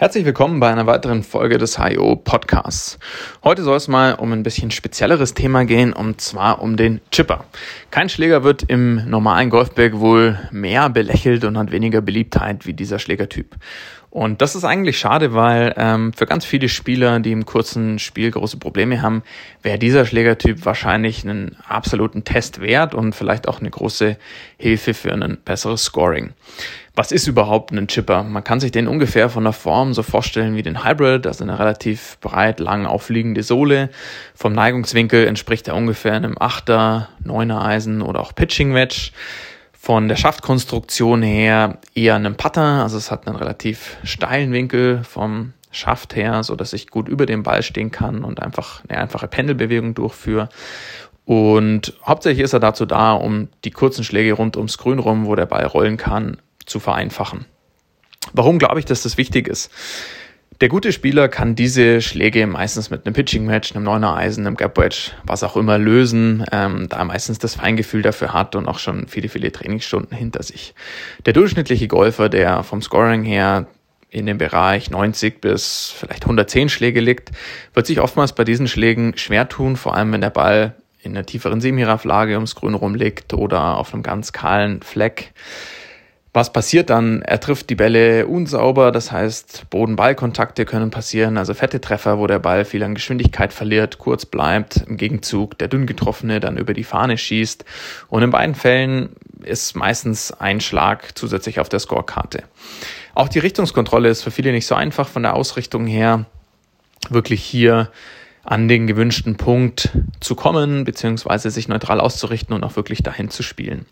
Herzlich willkommen bei einer weiteren Folge des HIO Podcasts. Heute soll es mal um ein bisschen spezielleres Thema gehen, und zwar um den Chipper. Kein Schläger wird im normalen Golfberg wohl mehr belächelt und hat weniger Beliebtheit wie dieser Schlägertyp. Und das ist eigentlich schade, weil ähm, für ganz viele Spieler, die im kurzen Spiel große Probleme haben, wäre dieser Schlägertyp wahrscheinlich einen absoluten Test wert und vielleicht auch eine große Hilfe für ein besseres Scoring. Was ist überhaupt ein Chipper? Man kann sich den ungefähr von der Form so vorstellen wie den Hybrid, also eine relativ breit, lang aufliegende Sohle. Vom Neigungswinkel entspricht er ungefähr einem 8er, 9er Eisen oder auch Pitching Wedge. Von der Schaftkonstruktion her eher einem Putter, also es hat einen relativ steilen Winkel vom Schaft her, so dass ich gut über dem Ball stehen kann und einfach eine einfache Pendelbewegung durchführe. Und hauptsächlich ist er dazu da, um die kurzen Schläge rund ums Grün rum, wo der Ball rollen kann, zu vereinfachen. Warum glaube ich, dass das wichtig ist? Der gute Spieler kann diese Schläge meistens mit einem Pitching Match, einem Neuner Eisen, einem Gap Wedge, was auch immer lösen, ähm, da er meistens das Feingefühl dafür hat und auch schon viele, viele Trainingsstunden hinter sich. Der durchschnittliche Golfer, der vom Scoring her in dem Bereich 90 bis vielleicht 110 Schläge liegt, wird sich oftmals bei diesen Schlägen schwer tun, vor allem wenn der Ball in einer tieferen Semiraflage ums Grün rum liegt oder auf einem ganz kahlen Fleck. Was passiert dann? Er trifft die Bälle unsauber, das heißt, Boden-Ball-Kontakte können passieren, also fette Treffer, wo der Ball viel an Geschwindigkeit verliert, kurz bleibt, im Gegenzug der dünn getroffene dann über die Fahne schießt. Und in beiden Fällen ist meistens ein Schlag zusätzlich auf der Scorekarte. Auch die Richtungskontrolle ist für viele nicht so einfach von der Ausrichtung her, wirklich hier an den gewünschten Punkt zu kommen, beziehungsweise sich neutral auszurichten und auch wirklich dahin zu spielen.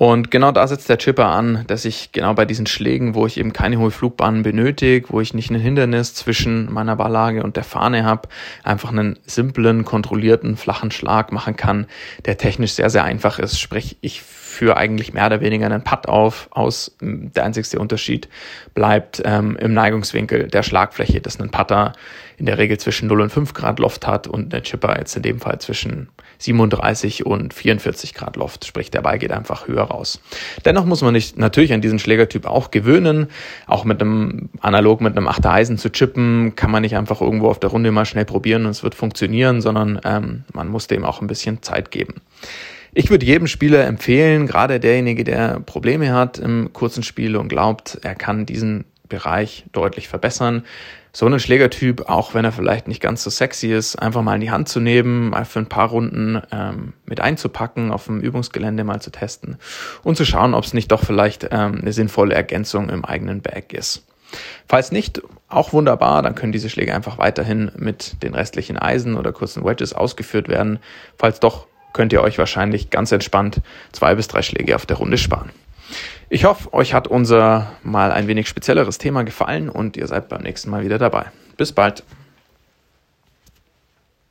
Und genau da setzt der Chipper an, dass ich genau bei diesen Schlägen, wo ich eben keine hohe Flugbahn benötige, wo ich nicht ein Hindernis zwischen meiner Balllage und der Fahne habe, einfach einen simplen, kontrollierten, flachen Schlag machen kann, der technisch sehr, sehr einfach ist. Sprich, ich führe eigentlich mehr oder weniger einen Putt auf, aus. Der einzigste Unterschied bleibt ähm, im Neigungswinkel der Schlagfläche, dass ein Putter in der Regel zwischen 0 und 5 Grad Loft hat und der Chipper jetzt in dem Fall zwischen 37 und 44 Grad Loft, sprich der Ball geht einfach höher raus. Dennoch muss man nicht natürlich an diesen Schlägertyp auch gewöhnen. Auch mit einem analog mit einem Achter Eisen zu chippen, kann man nicht einfach irgendwo auf der Runde mal schnell probieren und es wird funktionieren, sondern ähm, man muss dem auch ein bisschen Zeit geben. Ich würde jedem Spieler empfehlen, gerade derjenige, der Probleme hat im kurzen Spiel und glaubt, er kann diesen Bereich deutlich verbessern. So einen Schlägertyp, auch wenn er vielleicht nicht ganz so sexy ist, einfach mal in die Hand zu nehmen, mal für ein paar Runden ähm, mit einzupacken, auf dem Übungsgelände mal zu testen und zu schauen, ob es nicht doch vielleicht ähm, eine sinnvolle Ergänzung im eigenen Bag ist. Falls nicht, auch wunderbar, dann können diese Schläge einfach weiterhin mit den restlichen Eisen oder kurzen Wedges ausgeführt werden. Falls doch, könnt ihr euch wahrscheinlich ganz entspannt zwei bis drei Schläge auf der Runde sparen. Ich hoffe, euch hat unser mal ein wenig spezielleres Thema gefallen und ihr seid beim nächsten Mal wieder dabei. Bis bald.